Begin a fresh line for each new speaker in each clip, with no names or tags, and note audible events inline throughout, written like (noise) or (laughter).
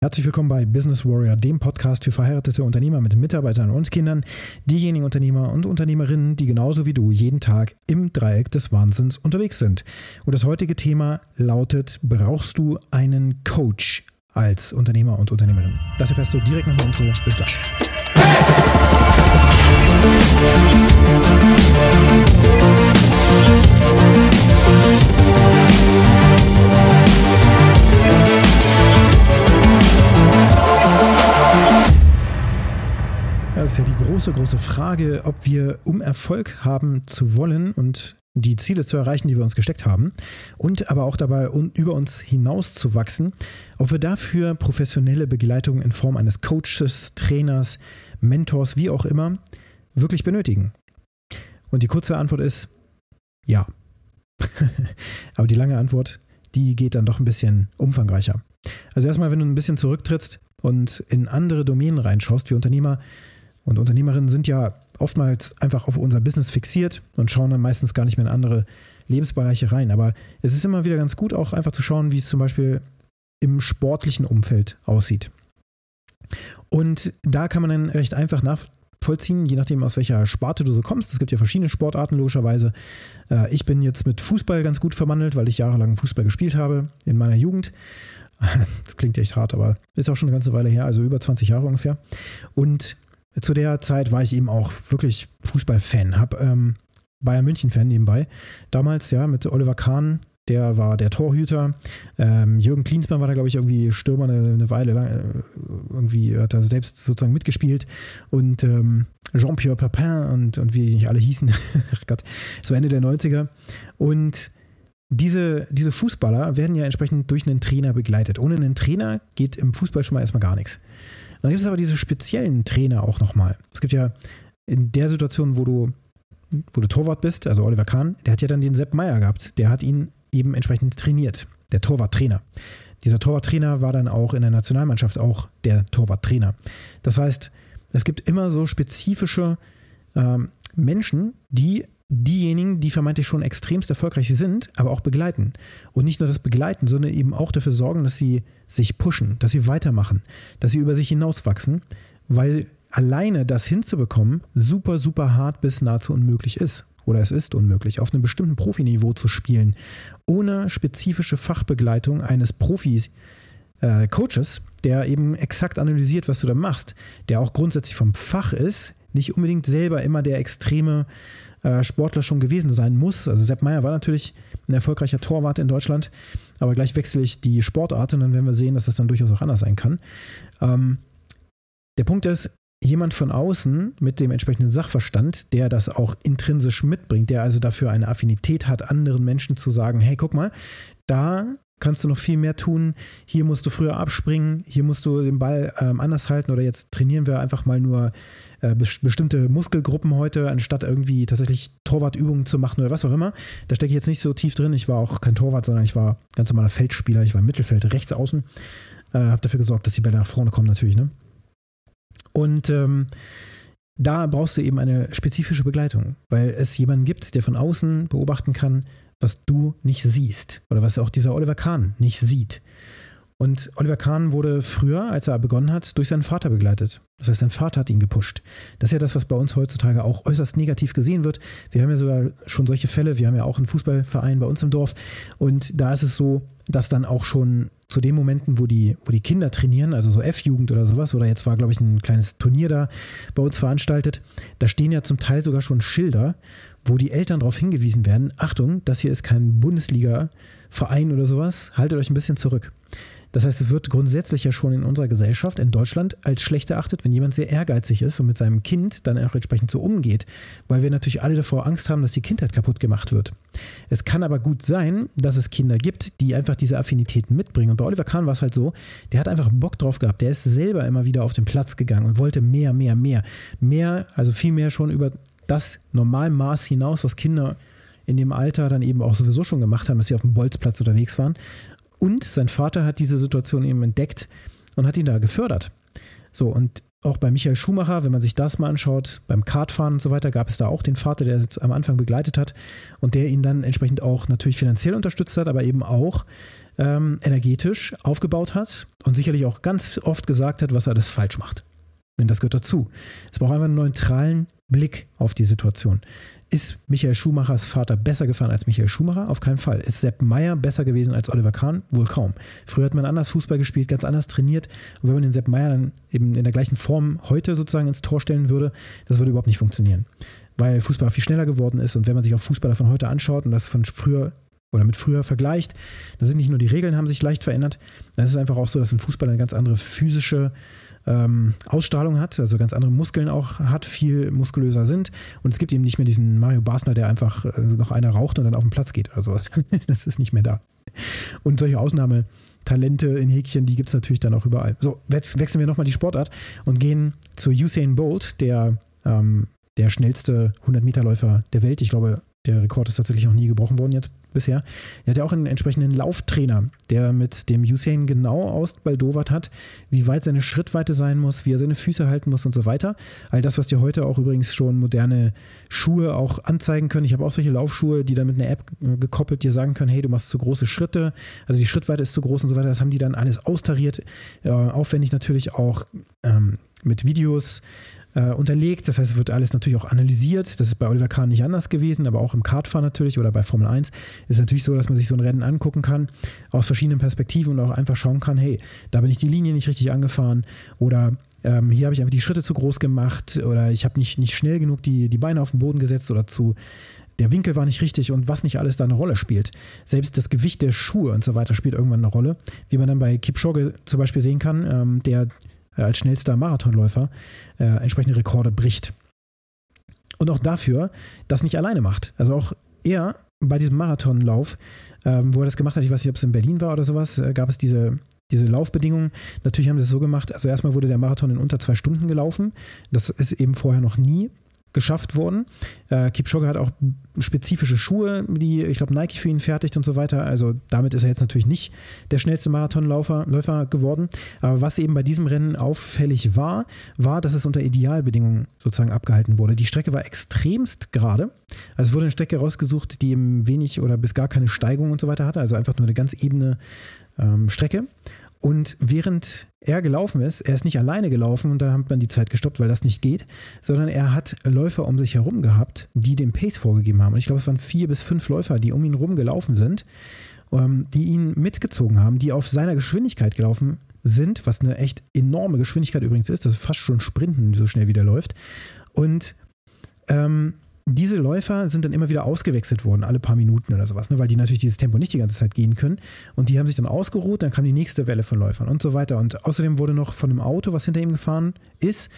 Herzlich willkommen bei Business Warrior, dem Podcast für verheiratete Unternehmer mit Mitarbeitern und Kindern, diejenigen Unternehmer und Unternehmerinnen, die genauso wie du jeden Tag im Dreieck des Wahnsinns unterwegs sind. Und das heutige Thema lautet, brauchst du einen Coach als Unternehmer und Unternehmerin? Das erfährst du direkt nach dem Intro. Bis gleich. Das ja die große, große Frage, ob wir, um Erfolg haben zu wollen und die Ziele zu erreichen, die wir uns gesteckt haben, und aber auch dabei über uns hinaus zu wachsen, ob wir dafür professionelle Begleitung in Form eines Coaches, Trainers, Mentors, wie auch immer, wirklich benötigen. Und die kurze Antwort ist ja. (laughs) aber die lange Antwort, die geht dann doch ein bisschen umfangreicher. Also erstmal, wenn du ein bisschen zurücktrittst und in andere Domänen reinschaust, wie Unternehmer, und Unternehmerinnen sind ja oftmals einfach auf unser Business fixiert und schauen dann meistens gar nicht mehr in andere Lebensbereiche rein. Aber es ist immer wieder ganz gut, auch einfach zu schauen, wie es zum Beispiel im sportlichen Umfeld aussieht. Und da kann man dann recht einfach nachvollziehen, je nachdem, aus welcher Sparte du so kommst. Es gibt ja verschiedene Sportarten, logischerweise. Äh, ich bin jetzt mit Fußball ganz gut verwandelt, weil ich jahrelang Fußball gespielt habe in meiner Jugend. (laughs) Das klingt echt hart, aber ist auch schon eine ganze Weile her, also über 20 Jahre ungefähr. Und zu der Zeit war ich eben auch wirklich Fußballfan, habe ähm, Bayern München-Fan nebenbei. Damals, ja, mit Oliver Kahn, der war der Torhüter. Ähm, Jürgen Klinsmann war da, glaube ich, irgendwie Stürmer eine, eine Weile lang. Äh, irgendwie hat er selbst sozusagen mitgespielt. Und ähm, Jean-Pierre Papin und, und wie die nicht alle hießen. (laughs) Gott, so Ende der 90er. Und diese, diese Fußballer werden ja entsprechend durch einen Trainer begleitet. Ohne einen Trainer geht im Fußball schon mal erstmal gar nichts. Dann gibt es aber diese speziellen Trainer auch nochmal. Es gibt ja in der Situation, wo du, wo du Torwart bist, also Oliver Kahn, der hat ja dann den Sepp Meier gehabt. Der hat ihn eben entsprechend trainiert. Der Torwarttrainer. Dieser Torwarttrainer war dann auch in der Nationalmannschaft auch der Torwarttrainer. Das heißt, es gibt immer so spezifische ähm, Menschen, die diejenigen, die vermeintlich schon extremst erfolgreich sind, aber auch begleiten. Und nicht nur das begleiten, sondern eben auch dafür sorgen, dass sie sich pushen, dass sie weitermachen, dass sie über sich hinauswachsen, weil alleine das hinzubekommen super, super hart bis nahezu unmöglich ist. Oder es ist unmöglich, auf einem bestimmten Profiniveau zu spielen, ohne spezifische Fachbegleitung eines Profis, äh, Coaches, der eben exakt analysiert, was du da machst, der auch grundsätzlich vom Fach ist, nicht unbedingt selber immer der extreme äh, Sportler schon gewesen sein muss. Also Sepp Meyer war natürlich ein erfolgreicher Torwart in Deutschland, aber gleich wechsle ich die Sportart und dann werden wir sehen, dass das dann durchaus auch anders sein kann. Ähm, der Punkt ist, jemand von außen mit dem entsprechenden Sachverstand, der das auch intrinsisch mitbringt, der also dafür eine Affinität hat, anderen Menschen zu sagen, hey, guck mal, da kannst du noch viel mehr tun. Hier musst du früher abspringen, hier musst du den Ball ähm, anders halten oder jetzt trainieren wir einfach mal nur äh, bestimmte Muskelgruppen heute, anstatt irgendwie tatsächlich Torwartübungen zu machen oder was auch immer. Da stecke ich jetzt nicht so tief drin. Ich war auch kein Torwart, sondern ich war ganz normaler Feldspieler. Ich war im Mittelfeld, rechts außen. Äh, habe dafür gesorgt, dass die Bälle nach vorne kommen natürlich. Ne? Und ähm, da brauchst du eben eine spezifische Begleitung, weil es jemanden gibt, der von außen beobachten kann, was du nicht siehst oder was auch dieser Oliver Kahn nicht sieht. Und Oliver Kahn wurde früher, als er begonnen hat, durch seinen Vater begleitet. Das heißt, sein Vater hat ihn gepusht. Das ist ja das, was bei uns heutzutage auch äußerst negativ gesehen wird. Wir haben ja sogar schon solche Fälle. Wir haben ja auch einen Fußballverein bei uns im Dorf. Und da ist es so, dass dann auch schon zu den Momenten, wo die, wo die Kinder trainieren, also so F-Jugend oder sowas, oder jetzt war, glaube ich, ein kleines Turnier da bei uns veranstaltet, da stehen ja zum Teil sogar schon Schilder, wo die Eltern darauf hingewiesen werden, Achtung, das hier ist kein Bundesliga-Verein oder sowas, haltet euch ein bisschen zurück. Das heißt, es wird grundsätzlich ja schon in unserer Gesellschaft, in Deutschland, als schlecht erachtet, wenn jemand sehr ehrgeizig ist und mit seinem Kind dann auch entsprechend so umgeht, weil wir natürlich alle davor Angst haben, dass die Kindheit kaputt gemacht wird. Es kann aber gut sein, dass es Kinder gibt, die einfach diese Affinitäten mitbringen. Und bei Oliver Kahn war es halt so, der hat einfach Bock drauf gehabt. Der ist selber immer wieder auf den Platz gegangen und wollte mehr, mehr, mehr. Mehr, also viel mehr schon über das Normalmaß hinaus, was Kinder in dem Alter dann eben auch sowieso schon gemacht haben, dass sie auf dem Bolzplatz unterwegs waren. Und sein Vater hat diese Situation eben entdeckt und hat ihn da gefördert. So, und auch bei Michael Schumacher, wenn man sich das mal anschaut, beim Kartfahren und so weiter, gab es da auch den Vater, der es am Anfang begleitet hat und der ihn dann entsprechend auch natürlich finanziell unterstützt hat, aber eben auch ähm, energetisch aufgebaut hat und sicherlich auch ganz oft gesagt hat, was er alles falsch macht. Denn das gehört dazu. Es braucht einfach einen neutralen Blick auf die Situation. Ist Michael Schumachers Vater besser gefahren als Michael Schumacher? Auf keinen Fall. Ist Sepp Meyer besser gewesen als Oliver Kahn? Wohl kaum. Früher hat man anders Fußball gespielt, ganz anders trainiert. Und wenn man den Sepp Meyer dann eben in der gleichen Form heute sozusagen ins Tor stellen würde, das würde überhaupt nicht funktionieren. Weil Fußball viel schneller geworden ist und wenn man sich auch Fußballer von heute anschaut und das von früher oder mit früher vergleicht, da sind nicht nur die Regeln haben sich leicht verändert, dann ist es einfach auch so, dass ein Fußball eine ganz andere physische ähm, Ausstrahlung hat, also ganz andere Muskeln auch hat, viel muskulöser sind. Und es gibt eben nicht mehr diesen Mario Basler, der einfach äh, noch einer raucht und dann auf den Platz geht oder sowas. (laughs) das ist nicht mehr da. Und solche Ausnahmetalente in Häkchen, die gibt es natürlich dann auch überall. So, wechseln wir nochmal die Sportart und gehen zu Usain Bolt, der, ähm, der schnellste 100-Meter-Läufer der Welt. Ich glaube, der Rekord ist tatsächlich noch nie gebrochen worden jetzt bisher. Er hat ja auch einen entsprechenden Lauftrainer, der mit dem Usain genau ausbaldowert hat, wie weit seine Schrittweite sein muss, wie er seine Füße halten muss und so weiter. All das, was dir heute auch übrigens schon moderne Schuhe auch anzeigen können. Ich habe auch solche Laufschuhe, die dann mit einer App äh, gekoppelt dir sagen können, hey, du machst zu große Schritte, also die Schrittweite ist zu groß und so weiter. Das haben die dann alles austariert, äh, aufwendig natürlich auch ähm, mit Videos äh, unterlegt. Das heißt, es wird alles natürlich auch analysiert. Das ist bei Oliver Kahn nicht anders gewesen, aber auch im Kartfahren natürlich oder bei Formel 1 ist es natürlich so, dass man sich so ein Rennen angucken kann aus verschiedenen Perspektiven und auch einfach schauen kann, hey, da bin ich die Linie nicht richtig angefahren oder ähm, hier habe ich einfach die Schritte zu groß gemacht oder ich habe nicht, nicht schnell genug die, die Beine auf den Boden gesetzt oder zu der Winkel war nicht richtig und was nicht alles da eine Rolle spielt. Selbst das Gewicht der Schuhe und so weiter spielt irgendwann eine Rolle. Wie man dann bei Kipchoge zum Beispiel sehen kann, ähm, der äh, als schnellster Marathonläufer äh, entsprechende Rekorde bricht. Und auch dafür das nicht alleine macht. Also auch er bei diesem Marathonlauf, ähm, wo er das gemacht hat, ich weiß nicht, ob es in Berlin war oder sowas, äh, gab es diese, diese Laufbedingungen. Natürlich haben sie es so gemacht, also erstmal wurde der Marathon in unter zwei Stunden gelaufen. Das ist eben vorher noch nie geschafft worden. Äh, Kipchoge hat auch spezifische Schuhe, die, ich glaube, Nike für ihn fertigt und so weiter. Also damit ist er jetzt natürlich nicht der schnellste Marathonläufer Läufer geworden. Aber was eben bei diesem Rennen auffällig war, war, dass es unter Idealbedingungen sozusagen abgehalten wurde. Die Strecke war extremst gerade. Also es wurde eine Strecke rausgesucht, die eben wenig oder bis gar keine Steigung und so weiter hatte. Also einfach nur eine ganz ebene ähm, Strecke. Und während er gelaufen ist, er ist nicht alleine gelaufen und dann hat man die Zeit gestoppt, weil das nicht geht, sondern er hat Läufer um sich herum gehabt, die den Pace vorgegeben haben. Und ich glaube, es waren vier bis fünf Läufer, die um ihn herum gelaufen sind, ähm, die ihn mitgezogen haben, die auf seiner Geschwindigkeit gelaufen sind, was eine echt enorme Geschwindigkeit übrigens ist. Das ist fast schon Sprinten, so schnell wie der läuft. Und ähm, diese Läufer sind dann immer wieder ausgewechselt worden, alle paar Minuten oder sowas, ne, weil die natürlich dieses Tempo nicht die ganze Zeit gehen können. Und die haben sich dann ausgeruht, dann kam die nächste Welle von Läufern und so weiter. Und außerdem wurde noch von einem Auto, was hinter ihm gefahren ist,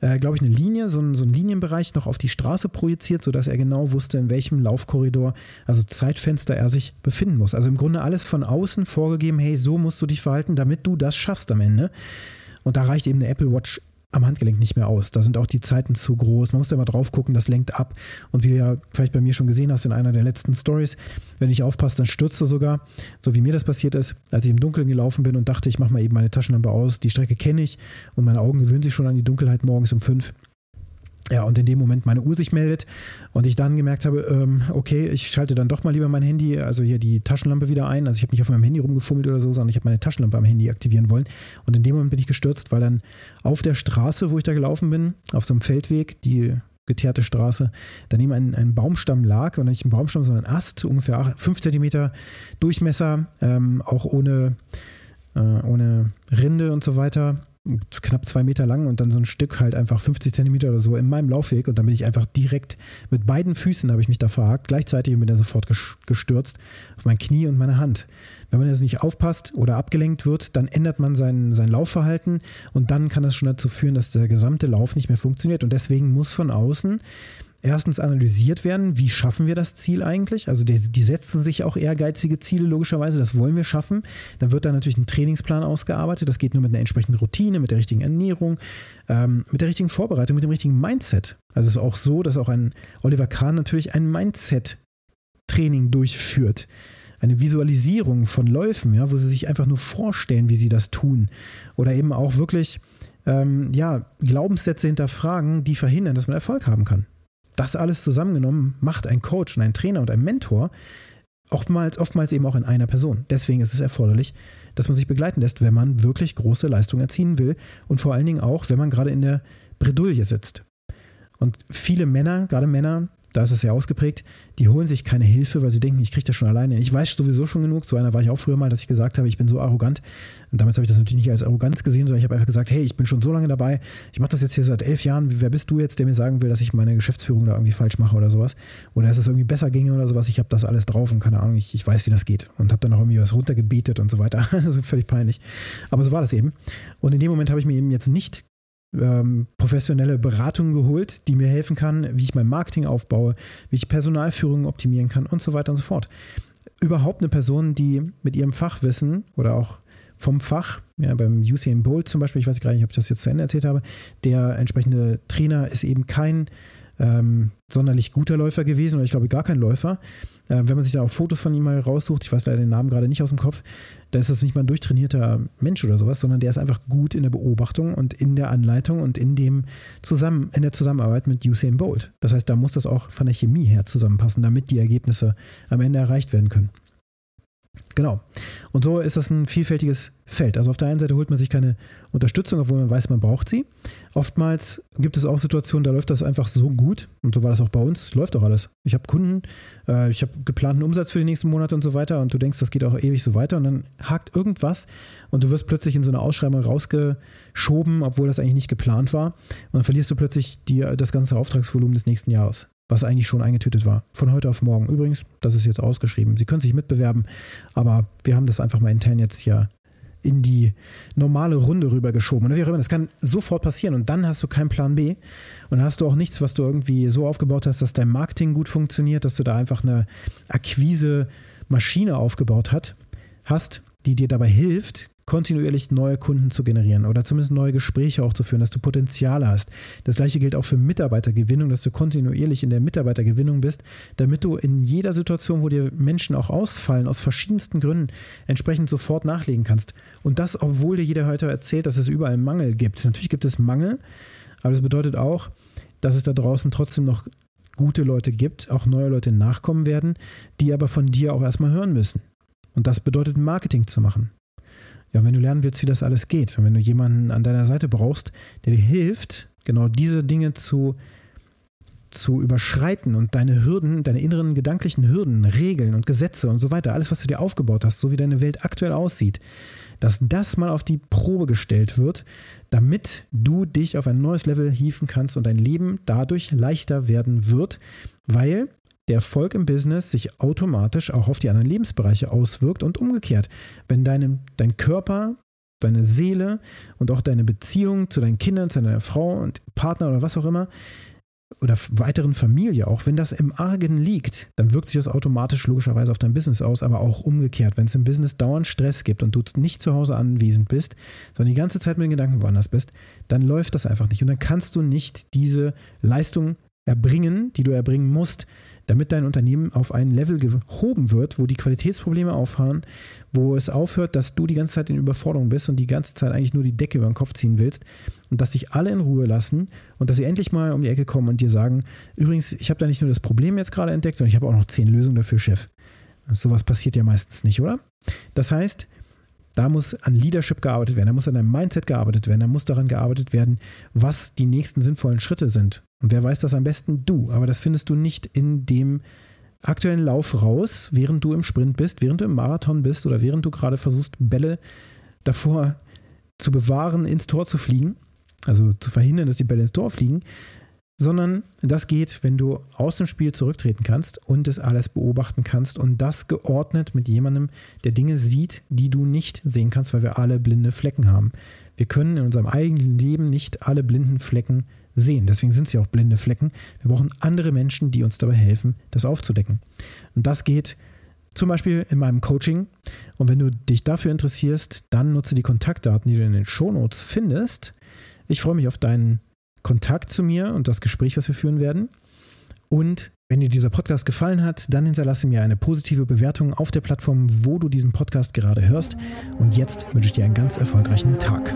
äh, glaube ich, eine Linie, so ein, so ein Linienbereich noch auf die Straße projiziert, sodass er genau wusste, in welchem Laufkorridor, also Zeitfenster er sich befinden muss. Also im Grunde alles von außen vorgegeben, hey, so musst du dich verhalten, damit du das schaffst am Ende. Und da reicht eben eine Apple Watch am Handgelenk nicht mehr aus. Da sind auch die Zeiten zu groß. Man muss da mal drauf gucken, das lenkt ab. Und wie du ja vielleicht bei mir schon gesehen hast in einer der letzten Stories, wenn ich aufpasse, dann stürzt du sogar, so wie mir das passiert ist, als ich im Dunkeln gelaufen bin und dachte, ich mache mal eben meine Taschenlampe aus. Die Strecke kenne ich und meine Augen gewöhnen sich schon an die Dunkelheit morgens um fünf. Ja, und in dem Moment meine Uhr sich meldet und ich dann gemerkt habe, ähm, okay, ich schalte dann doch mal lieber mein Handy, also hier die Taschenlampe wieder ein. Also ich habe nicht auf meinem Handy rumgefummelt oder so, sondern ich habe meine Taschenlampe am Handy aktivieren wollen. Und in dem Moment bin ich gestürzt, weil dann auf der Straße, wo ich da gelaufen bin, auf so einem Feldweg, die geteerte Straße, daneben ein, ein Baumstamm lag und nicht ein Baumstamm, sondern ein Ast, ungefähr 5 cm Durchmesser, ähm, auch ohne, äh, ohne Rinde und so weiter knapp zwei Meter lang und dann so ein Stück halt einfach 50 Zentimeter oder so in meinem Laufweg und dann bin ich einfach direkt mit beiden Füßen habe ich mich da verhakt, gleichzeitig bin ich sofort gestürzt auf mein Knie und meine Hand. Wenn man jetzt nicht aufpasst oder abgelenkt wird, dann ändert man sein, sein Laufverhalten und dann kann das schon dazu führen, dass der gesamte Lauf nicht mehr funktioniert und deswegen muss von außen erstens analysiert werden, wie schaffen wir das Ziel eigentlich? Also die, die, setzen sich auch ehrgeizige Ziele, logischerweise, das wollen wir schaffen. Dann wird da natürlich ein Trainingsplan ausgearbeitet. Das geht nur mit einer entsprechenden Routine, mit der richtigen Ernährung, ähm, mit der richtigen Vorbereitung, mit dem richtigen Mindset. Also es ist auch so, dass auch ein Oliver Kahn natürlich ein Mindset-Training durchführt. Eine Visualisierung von Läufen, ja, wo sie sich einfach nur vorstellen, wie sie das tun. Oder eben auch wirklich ähm, ja, Glaubenssätze hinterfragen, die verhindern, dass man Erfolg haben kann. Das alles zusammengenommen macht ein Coach und ein Trainer und ein Mentor oftmals, oftmals eben auch in einer Person. Deswegen ist es erforderlich, dass man sich begleiten lässt, wenn man wirklich große Leistungen erzielen will und vor allen Dingen auch, wenn man gerade in der Bredouille sitzt. Und viele Männer, gerade Männer, da ist es sehr ausgeprägt, die holen sich keine Hilfe, weil sie denken, ich kriege das schon alleine. Ich weiß sowieso schon genug. So einer war ich auch früher mal, dass ich gesagt habe, ich bin so arrogant. Und damals habe ich das natürlich nicht als Arroganz gesehen, sondern ich habe einfach gesagt, hey, ich bin schon so lange dabei. Ich mache das jetzt hier seit elf Jahren. Wer bist du jetzt, der mir sagen will, dass ich meine Geschäftsführung da irgendwie falsch mache oder sowas? Oder dass es irgendwie besser ginge oder sowas? Ich habe das alles drauf und keine Ahnung, ich, ich weiß, wie das geht. Und habe dann auch irgendwie was runtergebetet und so weiter. (laughs) Also völlig peinlich. Aber so war das eben. Und in dem Moment habe ich mir eben jetzt nicht ähm, professionelle Beratung geholt, die mir helfen kann, wie ich mein Marketing aufbaue, wie ich Personalführung optimieren kann und so weiter und so fort. Überhaupt eine Person, die mit ihrem Fachwissen oder auch vom Fach, ja, beim Usain Bolt zum Beispiel, ich weiß gar nicht, ob ich das jetzt zu Ende erzählt habe, der entsprechende Trainer ist eben kein ähm, sonderlich guter Läufer gewesen oder ich glaube gar kein Läufer. Äh, wenn man sich da auch Fotos von ihm mal raussucht, ich weiß leider den Namen gerade nicht aus dem Kopf, da ist das nicht mal ein durchtrainierter Mensch oder sowas, sondern der ist einfach gut in der Beobachtung und in der Anleitung und in dem zusammen, in der Zusammenarbeit mit Usain Bolt. Das heißt, da muss das auch von der Chemie her zusammenpassen, damit die Ergebnisse am Ende erreicht werden können. Genau. Und so ist das ein vielfältiges Feld. Also auf der einen Seite holt man sich keine Unterstützung, obwohl man weiß, man braucht sie. Oftmals gibt es auch Situationen, da läuft das einfach so gut. Und so war das auch bei uns. Läuft doch alles. Ich habe Kunden, äh, ich habe geplanten Umsatz für die nächsten Monate und so weiter. Und du denkst, das geht auch ewig so weiter. Und dann hakt irgendwas und du wirst plötzlich in so eine Ausschreibung rausgeschoben, obwohl das eigentlich nicht geplant war. Und dann verlierst du plötzlich die, das ganze Auftragsvolumen des nächsten Jahres was eigentlich schon eingetütet war. Von heute auf morgen. Übrigens, das ist jetzt ausgeschrieben. Sie können sich mitbewerben, aber wir haben das einfach mal intern jetzt hier in die normale Runde rübergeschoben. Und wie auch immer, das kann sofort passieren und dann hast du keinen Plan B und hast du auch nichts, was du irgendwie so aufgebaut hast, dass dein Marketing gut funktioniert, dass du da einfach eine Akquise-Maschine aufgebaut hat, hast, die dir dabei hilft, kontinuierlich neue Kunden zu generieren oder zumindest neue Gespräche auch zu führen, dass du Potenziale hast. Das gleiche gilt auch für Mitarbeitergewinnung, dass du kontinuierlich in der Mitarbeitergewinnung bist, damit du in jeder Situation, wo dir Menschen auch ausfallen, aus verschiedensten Gründen, entsprechend sofort nachlegen kannst. Und das, obwohl dir jeder heute erzählt, dass es überall Mangel gibt. Natürlich gibt es Mangel, aber das bedeutet auch, dass es da draußen trotzdem noch gute Leute gibt, auch neue Leute nachkommen werden, die aber von dir auch erstmal hören müssen. Und das bedeutet Marketing zu machen. Ja, wenn du lernen willst, wie das alles geht und wenn du jemanden an deiner Seite brauchst, der dir hilft, genau diese Dinge zu, zu überschreiten und deine Hürden, deine inneren gedanklichen Hürden, Regeln und Gesetze und so weiter, alles, was du dir aufgebaut hast, so wie deine Welt aktuell aussieht, dass das mal auf die Probe gestellt wird, damit du dich auf ein neues Level hieven kannst und dein Leben dadurch leichter werden wird, weil der Erfolg im Business sich automatisch auch auf die anderen Lebensbereiche auswirkt und umgekehrt. Wenn dein, dein Körper, deine Seele und auch deine Beziehung zu deinen Kindern, zu deiner Frau und Partner oder was auch immer, oder weiteren Familie auch, wenn das im Argen liegt, dann wirkt sich das automatisch logischerweise auf dein Business aus, aber auch umgekehrt. Wenn es im Business dauernd Stress gibt und du nicht zu Hause anwesend bist, sondern die ganze Zeit mit den Gedanken woanders bist, dann läuft das einfach nicht. Und dann kannst du nicht diese Leistung erbringen, die du erbringen musst, damit dein Unternehmen auf ein Level gehoben wird, wo die Qualitätsprobleme aufhören, wo es aufhört, dass du die ganze Zeit in Überforderung bist und die ganze Zeit eigentlich nur die Decke über den Kopf ziehen willst und dass sich alle in Ruhe lassen und dass sie endlich mal um die Ecke kommen und dir sagen, übrigens, ich habe da nicht nur das Problem jetzt gerade entdeckt, sondern ich habe auch noch zehn Lösungen dafür, Chef. Sowas passiert ja meistens nicht, oder? Das heißt, da muss an Leadership gearbeitet werden, da muss an deinem Mindset gearbeitet werden, da muss daran gearbeitet werden, was die nächsten sinnvollen Schritte sind. Und wer weiß das am besten? Du. Aber das findest du nicht in dem aktuellen Lauf raus, während du im Sprint bist, während du im Marathon bist oder während du gerade versuchst, Bälle davor zu bewahren, ins Tor zu fliegen. Also zu verhindern, dass die Bälle ins Tor fliegen. Sondern das geht, wenn du aus dem Spiel zurücktreten kannst und es alles beobachten kannst und das geordnet mit jemandem, der Dinge sieht, die du nicht sehen kannst, weil wir alle blinde Flecken haben. Wir können in unserem eigenen Leben nicht alle blinden Flecken sehen. Deswegen sind sie auch blinde Flecken. Wir brauchen andere Menschen, die uns dabei helfen, das aufzudecken. Und das geht zum Beispiel in meinem Coaching. Und wenn du dich dafür interessierst, dann nutze die Kontaktdaten, die du in den Shownotes findest. Ich freue mich auf deinen Kontakt zu mir und das Gespräch, was wir führen werden. Und wenn dir dieser Podcast gefallen hat, dann hinterlasse mir eine positive Bewertung auf der Plattform, wo du diesen Podcast gerade hörst. Und jetzt wünsche ich dir einen ganz erfolgreichen Tag.